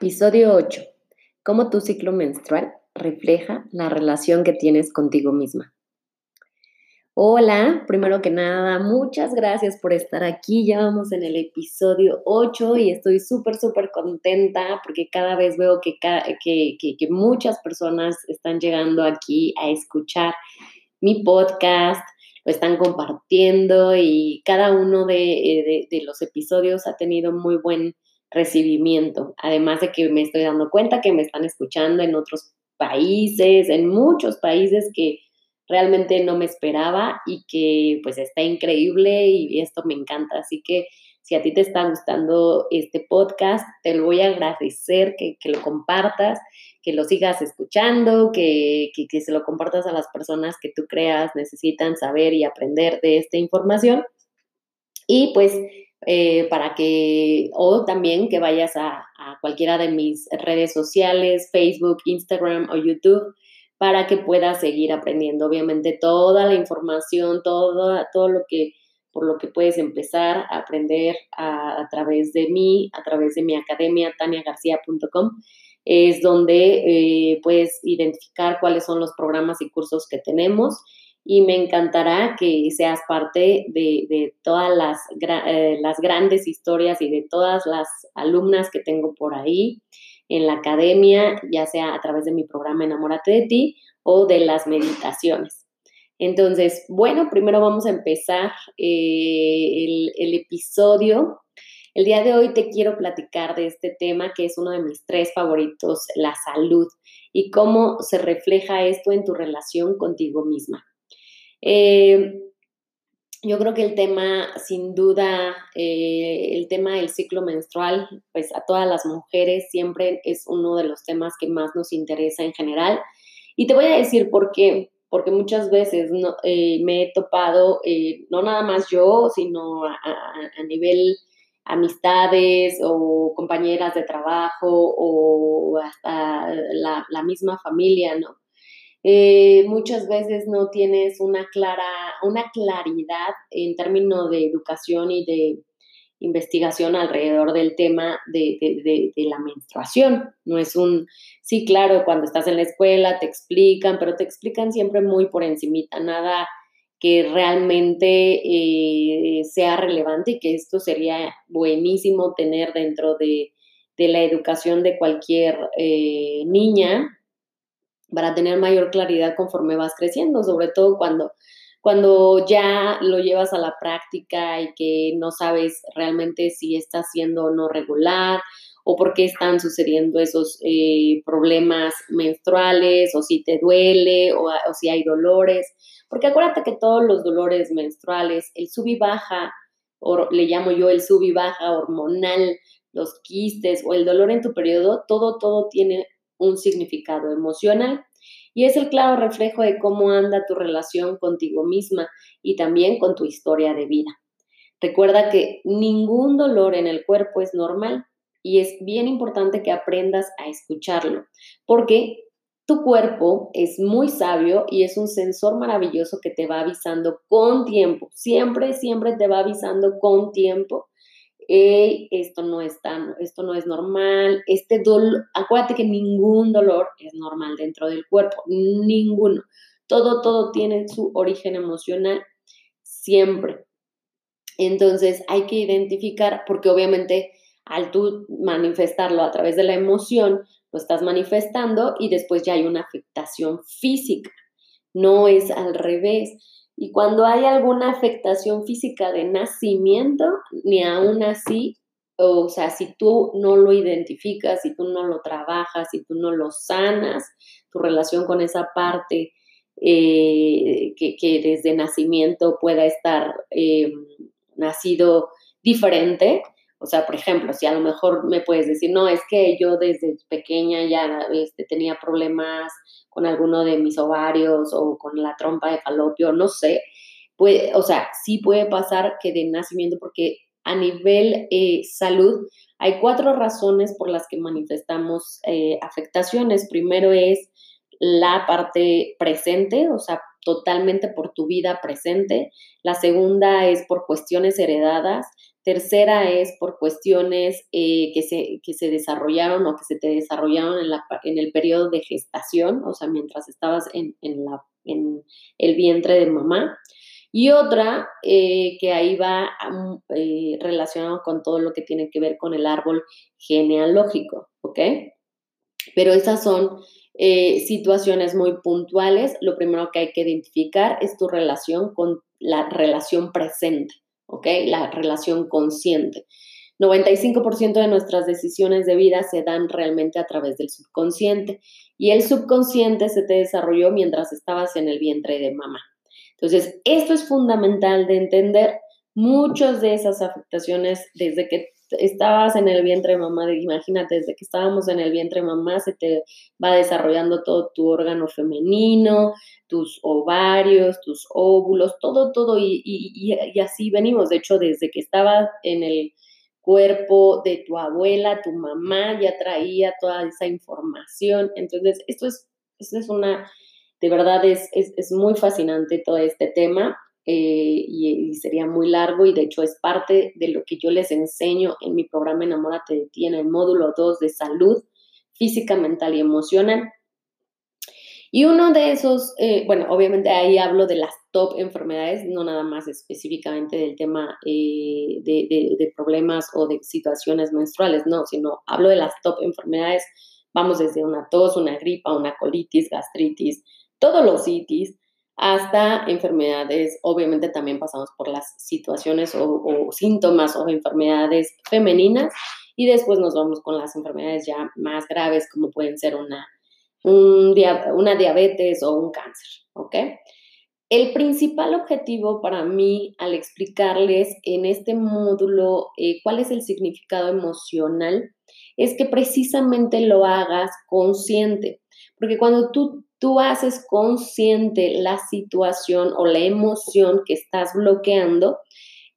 Episodio 8. ¿Cómo tu ciclo menstrual refleja la relación que tienes contigo misma? Hola, primero que nada, muchas gracias por estar aquí. Ya vamos en el episodio 8 y estoy súper, súper contenta porque cada vez veo que, que, muchas personas están llegando aquí a escuchar mi podcast, lo están compartiendo y cada uno de, de los episodios ha tenido muy buen recibimiento, además de que me estoy dando cuenta que me están escuchando en otros países, en muchos países que realmente no me esperaba y que pues está increíble y esto me encanta. Así que si a ti te está gustando este podcast, te lo voy a agradecer que, lo compartas, que lo sigas escuchando, que, que, que se lo compartas a las personas que tú creas necesitan saber y aprender de esta información. Y pues eh, para que, o también que vayas a, cualquiera de mis redes sociales, Facebook, Instagram o YouTube, para que puedas seguir aprendiendo. Obviamente toda la información, todo, todo lo que, por lo que puedes empezar a aprender a, través de mí, a través de mi academia, taniagarcia.com, es donde eh, puedes identificar cuáles son los programas y cursos que tenemos y me encantará que seas parte de, todas las, eh, las grandes historias y de todas las alumnas que tengo por ahí en la academia, ya sea a través de mi programa Enamórate de ti o de las meditaciones. Entonces, bueno, primero vamos a empezar eh, el episodio. El día de hoy te quiero platicar de este tema que es uno de mis tres favoritos, la salud, y cómo se refleja esto en tu relación contigo misma. Eh, yo creo que el tema, sin duda, eh, el tema del ciclo menstrual, pues a todas las mujeres siempre es uno de los temas que más nos interesa en general. Y te voy a decir por qué, porque muchas veces eh, me he topado, no nada más yo, sino a, nivel amistades o compañeras de trabajo o hasta la misma familia, ¿no? Eh, muchas veces no tienes una clara, una claridad en términos de educación y de investigación alrededor del tema de, la menstruación. No es un, sí, claro, cuando estás en la escuela te explican, pero te explican siempre muy por encimita, nada que realmente eh, sea relevante y que esto sería buenísimo tener dentro de, la educación de cualquier eh, niña, para tener mayor claridad conforme vas creciendo, sobre todo cuando, cuando ya lo llevas a la práctica y que no sabes realmente si está siendo o no regular o por qué están sucediendo esos eh, problemas menstruales o si te duele o, o si hay dolores. Porque acuérdate que todos los dolores menstruales, el sub y baja, o le llamo yo el sub y baja hormonal, los quistes o el dolor en tu periodo, todo, todo tiene un significado emocional y es el claro reflejo de cómo anda tu relación contigo misma y también con tu historia de vida. Recuerda que ningún dolor en el cuerpo es normal y es bien importante que aprendas a escucharlo, porque tu cuerpo es muy sabio y es un sensor maravilloso que te va avisando con tiempo. Siempre, siempre te va avisando con tiempo esto no es esto no es normal, este dolor, acuérdate que ningún dolor es normal dentro del cuerpo, ninguno. Todo, todo tiene su origen emocional siempre. Entonces hay que identificar, porque obviamente al tú manifestarlo a través de la emoción, lo estás manifestando y después ya hay una afectación física. No es al revés. Y cuando hay alguna afectación física de nacimiento, ni aún así, o sea, si tú no lo identificas, si tú no lo trabajas, si tú no lo sanas, tu relación con esa parte eh, que, desde nacimiento pueda estar eh, nacido diferente, O sea, por ejemplo, si a lo mejor me puedes decir, no, es que yo desde pequeña ya este, tenía problemas con alguno de mis ovarios o con la trompa de falopio, no sé, puede, o sea, sí puede pasar que de nacimiento, porque a nivel eh, salud hay cuatro razones por las que manifestamos eh, afectaciones. Primero es la parte presente, o sea, totalmente por tu vida presente. La segunda es por cuestiones heredadas. Tercera es por cuestiones eh, que, se, que se desarrollaron o que se te desarrollaron en, la, en el periodo de gestación, o sea, mientras estabas en, en, la, en el vientre de mamá. Y otra eh, que ahí va eh, relacionado con todo lo que tiene que ver con el árbol genealógico, ¿ok? Pero esas son eh, situaciones muy puntuales. Lo primero que hay que identificar es tu relación con la relación presente, ¿ok? La relación consciente. 95% de nuestras decisiones de vida se dan realmente a través del subconsciente y el subconsciente se te desarrolló mientras estabas en el vientre de mamá. Entonces, esto es fundamental de entender. Muchas de esas afectaciones, desde que estabas en el vientre de mamá, imagínate, desde que estábamos en el vientre de mamá, se te va desarrollando todo tu órgano femenino, tus ovarios, tus óvulos, todo, todo, y, y así venimos. De hecho, desde que estabas en el cuerpo de tu abuela, tu mamá ya traía toda esa información. Entonces, esto es, esto es una de verdad es, es, muy fascinante todo este tema eh, y, sería muy largo y de hecho es parte de lo que yo les enseño en mi programa Enamórate de ti en el módulo 2 de salud física, mental y emocional. Y uno de esos, eh, bueno, obviamente ahí hablo de las top enfermedades, no nada más específicamente del tema eh, de, de, problemas o de situaciones menstruales, no, sino hablo de las top enfermedades, vamos desde una tos, una gripa, una colitis, gastritis, todos los itis, hasta enfermedades, obviamente también pasamos por las situaciones o, síntomas o enfermedades femeninas y después nos vamos con las enfermedades ya más graves como pueden ser una, una diabetes o un cáncer, ¿ok? El principal objetivo para mí al explicarles en este módulo eh, cuál es el significado emocional es que precisamente lo hagas consciente, porque cuando tú tú haces consciente la situación o la emoción que estás bloqueando,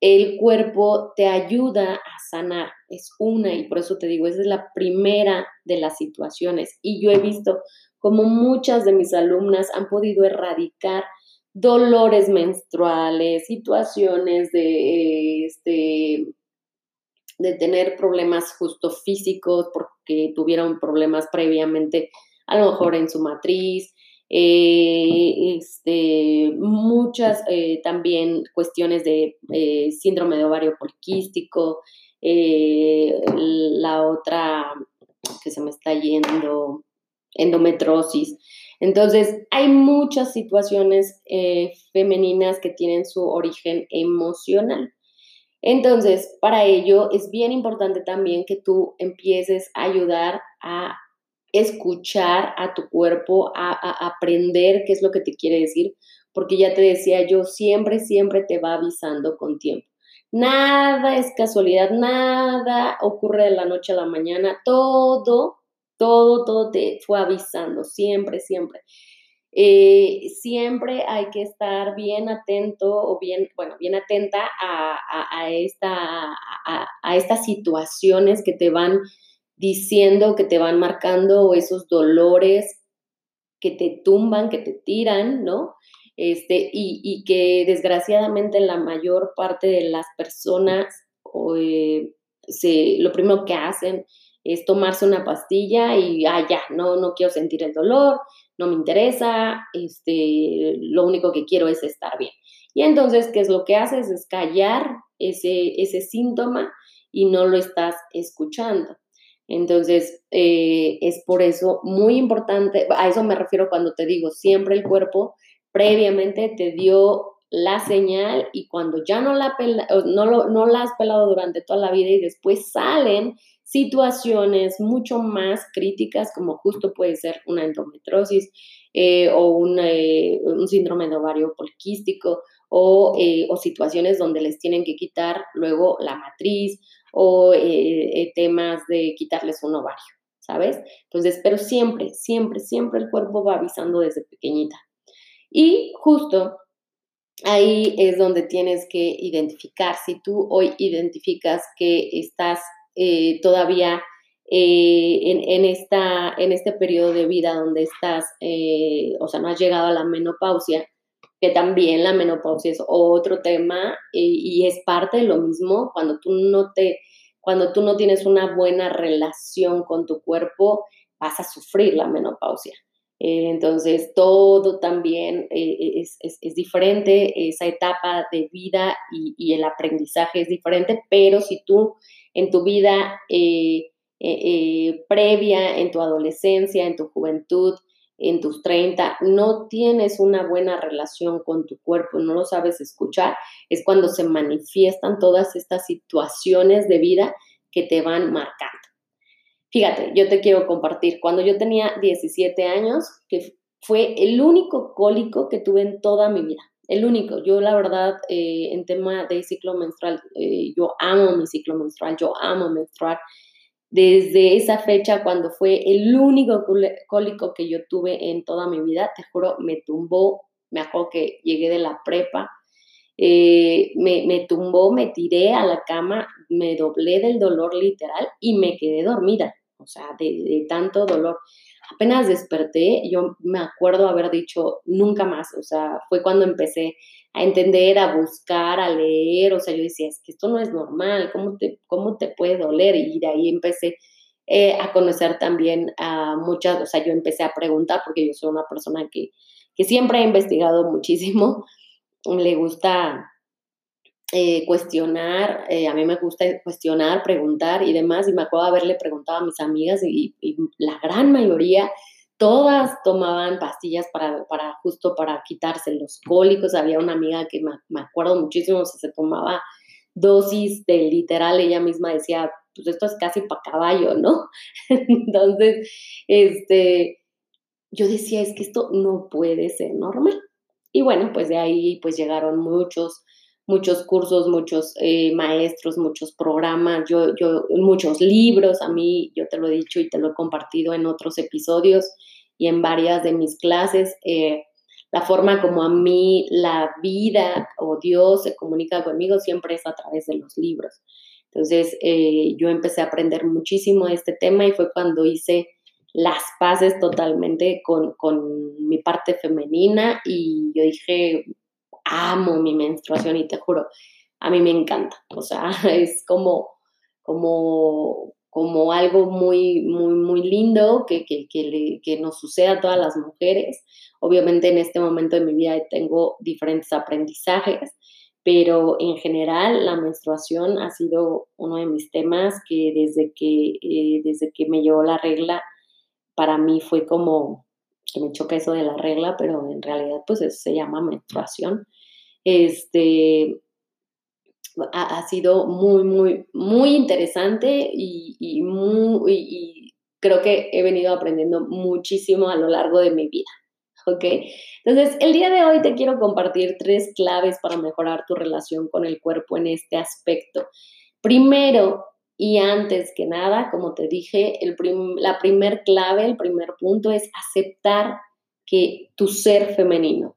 el cuerpo te ayuda a sanar. Es una, y por eso te digo, esa es la primera de las situaciones. Y yo he visto como muchas de mis alumnas han podido erradicar dolores menstruales, situaciones de, este, de tener problemas justo físicos porque tuvieron problemas previamente a lo mejor en su matriz, eh, este, muchas eh, también cuestiones de eh, síndrome de ovario poliquístico, la otra que se me está yendo, endometrosis. Entonces, hay muchas situaciones femeninas que tienen su origen emocional. Entonces, para ello es bien importante también que tú empieces a ayudar a escuchar a tu cuerpo, a, aprender qué es lo que te quiere decir, porque ya te decía yo, siempre, siempre te va avisando con tiempo. Nada es casualidad, nada ocurre de la noche a la mañana, todo, todo, todo te fue avisando, siempre, siempre. Eh, siempre hay que estar bien atento o bien, bueno, bien atenta a, esta, a estas situaciones que te van diciendo que te van marcando esos dolores que te tumban, que te tiran, ¿no? Este, y, que desgraciadamente la mayor parte de las personas eh, se, lo primero que hacen es tomarse una pastilla y, ah, ya, no, no quiero sentir el dolor, no me interesa, este, lo único que quiero es estar bien. Y entonces, ¿qué es lo que haces? Es callar ese, ese síntoma y no lo estás escuchando. Entonces, eh, es por eso muy importante, a eso me refiero cuando te digo, siempre el cuerpo previamente te dio la señal y cuando ya no la, no, no la has pelado durante toda la vida y después salen situaciones mucho más críticas como justo puede ser una endometrosis eh, o eh, un síndrome de ovario poliquístico o situaciones donde les tienen que quitar luego la matriz o eh, temas de quitarles un ovario, ¿sabes? Entonces, pero siempre, siempre, siempre el cuerpo va avisando desde pequeñita. Y justo ahí es donde tienes que identificar, si tú hoy identificas que estás eh, todavía eh, en, esta, en este periodo de vida donde estás, eh, o sea, no has llegado a la menopausia, que también la menopausia es otro tema y es parte de lo mismo cuando tú no te, cuando tú no tienes una buena relación con tu cuerpo, vas a sufrir la menopausia. Eh, entonces, todo también eh, es, diferente, esa etapa de vida y, el aprendizaje es diferente, pero si tú en tu vida eh, previa, en tu adolescencia, en tu juventud, en tus 30, no tienes una buena relación con tu cuerpo, no lo sabes escuchar, es cuando se manifiestan todas estas situaciones de vida que te van marcando. Fíjate, yo te quiero compartir, cuando yo tenía 17 años, que fue el único cólico que tuve en toda mi vida, el único. Yo la verdad, eh, en tema de ciclo menstrual, eh, yo amo mi ciclo menstrual, yo amo menstruar. Desde esa fecha, cuando fue el único cólico que yo tuve en toda mi vida, te juro, me tumbó, me acuerdo que llegué de la prepa, eh, me, me, tumbó, me tiré a la cama, me doblé del dolor literal y me quedé dormida o sea, de, tanto dolor. Apenas desperté, yo me acuerdo haber dicho nunca más, o sea, fue cuando empecé a entender, a buscar, a leer, o sea, yo decía, es que esto no es normal, ¿cómo te, cómo te puede doler? Y de ahí empecé eh, a conocer también a muchas, o sea, yo empecé a preguntar, porque yo soy una persona que, que siempre ha investigado muchísimo, le gusta eh, cuestionar, eh, a mí me gusta cuestionar, preguntar y demás, y me acuerdo haberle preguntado a mis amigas y, la gran mayoría, todas tomaban pastillas para, para, justo para quitarse los cólicos, había una amiga que me, acuerdo muchísimo, se tomaba dosis de literal, ella misma decía, pues esto es casi para caballo, ¿no? Entonces, este, yo decía, es que esto no puede ser normal. Y bueno, pues de ahí pues llegaron muchos muchos cursos, muchos eh, maestros, muchos programas, yo, yo, muchos libros, a mí, yo te lo he dicho y te lo he compartido en otros episodios y en varias de mis clases, eh, la forma como a mí la vida o Dios se comunica conmigo siempre es a través de los libros. Entonces, eh, yo empecé a aprender muchísimo de este tema y fue cuando hice las paces totalmente con, con mi parte femenina y yo dije, amo mi menstruación y te juro, a mí me encanta. O sea, es como, como, como algo muy, muy, muy lindo que, que, que, nos sucede a todas las mujeres. Obviamente en este momento de mi vida tengo diferentes aprendizajes, pero en general la menstruación ha sido uno de mis temas que desde que, eh, desde que me llevó la regla, para mí fue como que me choca eso de la regla, pero en realidad pues eso se llama menstruación. Este, ha, sido muy, muy, muy interesante y, muy, y, creo que he venido aprendiendo muchísimo a lo largo de mi vida. ¿Ok? Entonces, el día de hoy te quiero compartir tres claves para mejorar tu relación con el cuerpo en este aspecto. Primero, y antes que nada, como te dije, el la primer clave, el primer punto es aceptar que tu ser femenino,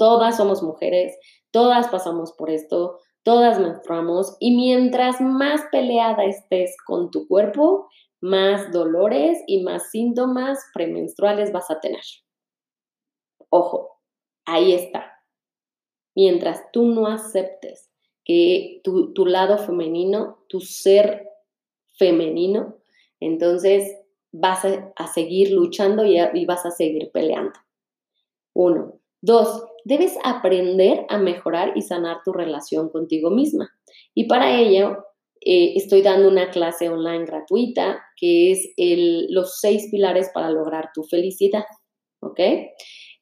todas somos mujeres, todas pasamos por esto, todas menstruamos y mientras más peleada estés con tu cuerpo, más dolores y más síntomas premenstruales vas a tener. Ojo, ahí está. Mientras tú no aceptes que tu, lado femenino, tu ser femenino, entonces vas a, seguir luchando y, vas a seguir peleando. Uno. Dos, debes aprender a mejorar y sanar tu relación contigo misma. Y para ello, eh, estoy dando una clase online gratuita que es los seis pilares para lograr tu felicidad. ¿Ok?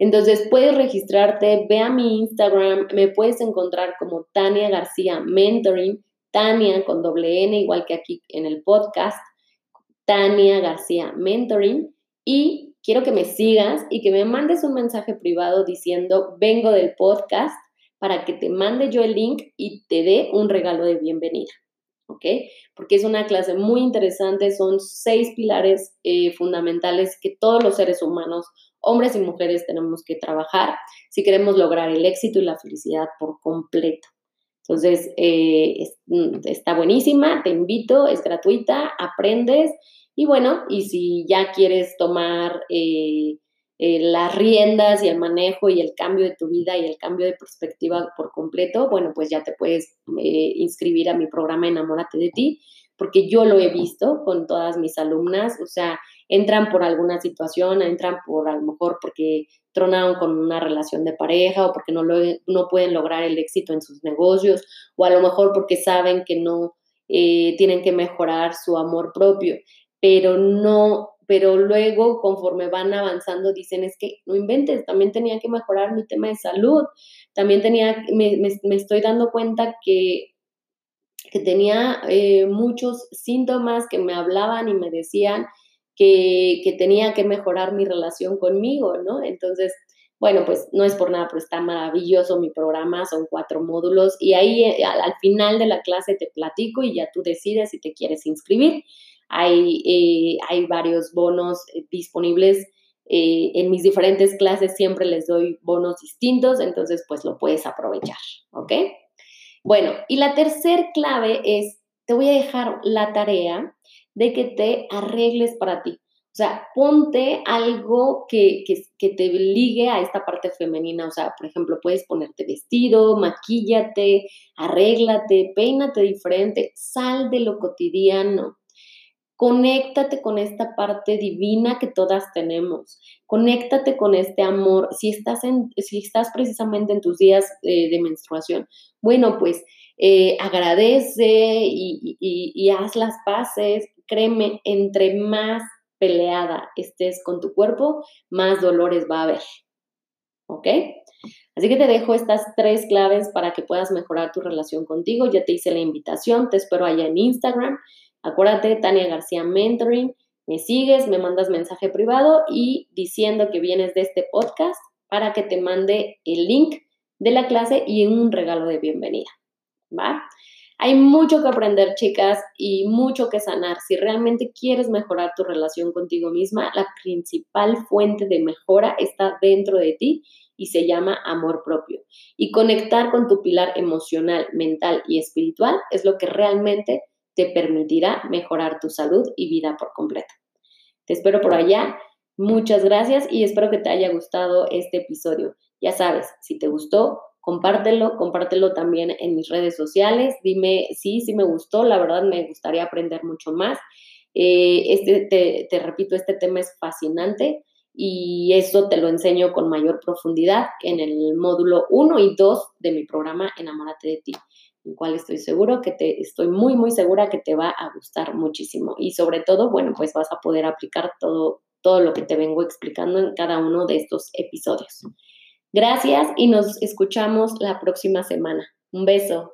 Entonces puedes registrarte, ve a mi Instagram, me puedes encontrar como Tania García Mentoring, Tania con doble N, igual que aquí en el podcast, Tania García Mentoring, y quiero que me sigas y que me mandes un mensaje privado diciendo vengo del podcast para que te mande yo el link y te dé un regalo de bienvenida. ¿ok? Porque es una clase muy interesante, son seis pilares eh, fundamentales que todos los seres humanos, hombres y mujeres, tenemos que trabajar si queremos lograr el éxito y la felicidad por completo. Entonces, eh, mm, está buenísima, te invito, es gratuita, aprendes y bueno, y si ya quieres tomar eh, eh, las riendas y el manejo y el cambio de tu vida y el cambio de perspectiva por completo, bueno, pues ya te puedes inscribir a mi programa Enamórate de ti, porque yo lo he visto con todas mis alumnas, o sea, entran por alguna situación, entran por a lo mejor porque tronaron con una relación de pareja o porque no, lo, no pueden lograr el éxito en sus negocios o a lo mejor porque saben que no eh, tienen que mejorar su amor propio, pero no, pero luego conforme van avanzando dicen es que no inventes, también tenía que mejorar mi tema de salud, también tenía, me, me, estoy dando cuenta que que tenía eh, muchos síntomas que me hablaban y me decían que, tenía que mejorar mi relación conmigo, ¿no? Entonces, bueno, pues no es por nada, pero está maravilloso mi programa, son cuatro módulos y ahí eh, al, final de la clase te platico y ya tú decides si te quieres inscribir. Hay, eh, hay varios bonos eh, disponibles en mis diferentes clases, siempre les doy bonos distintos, entonces pues lo puedes aprovechar, ¿ok? Bueno, y la tercer clave es, te voy a dejar la tarea de que te arregles para ti. O sea, ponte algo que, que, te ligue a esta parte femenina. O sea, por ejemplo, puedes ponerte vestido, maquíllate, arréglate, peínate diferente, sal de lo cotidiano. Conéctate con esta parte divina que todas tenemos. Conéctate con este amor. Si estás, en, si estás precisamente en tus días eh, de menstruación, bueno, pues eh, agradece y, y, haz las paces, créeme, entre más peleada estés con tu cuerpo, más dolores va a haber. ¿Ok? Así que te dejo estas tres claves para que puedas mejorar tu relación contigo. Ya te hice la invitación, te espero allá en Instagram. Acuérdate, Tania García Mentoring. Me sigues, me mandas mensaje privado y diciendo que vienes de este podcast para que te mande el link de la clase y un regalo de bienvenida. ¿Va? Hay mucho que aprender, chicas, y mucho que sanar. Si realmente quieres mejorar tu relación contigo misma, la principal fuente de mejora está dentro de ti y se llama amor propio. Y conectar con tu pilar emocional, mental y espiritual es lo que realmente te permitirá mejorar tu salud y vida por completo. Te espero por allá. Muchas gracias y espero que te haya gustado este episodio. Ya sabes, si te gustó, compártelo, compártelo también en mis redes sociales, dime sí, sí me gustó, la verdad me gustaría aprender mucho más. Eh, este, te, repito, este tema es fascinante y eso te lo enseño con mayor profundidad en el módulo 1 y 2 de mi programa Enamórate de ti, el cual estoy seguro que te, estoy muy, muy segura que te va a gustar muchísimo y sobre todo, bueno, pues vas a poder aplicar todo, todo lo que te vengo explicando en cada uno de estos episodios. Gracias y nos escuchamos la próxima semana. Un beso.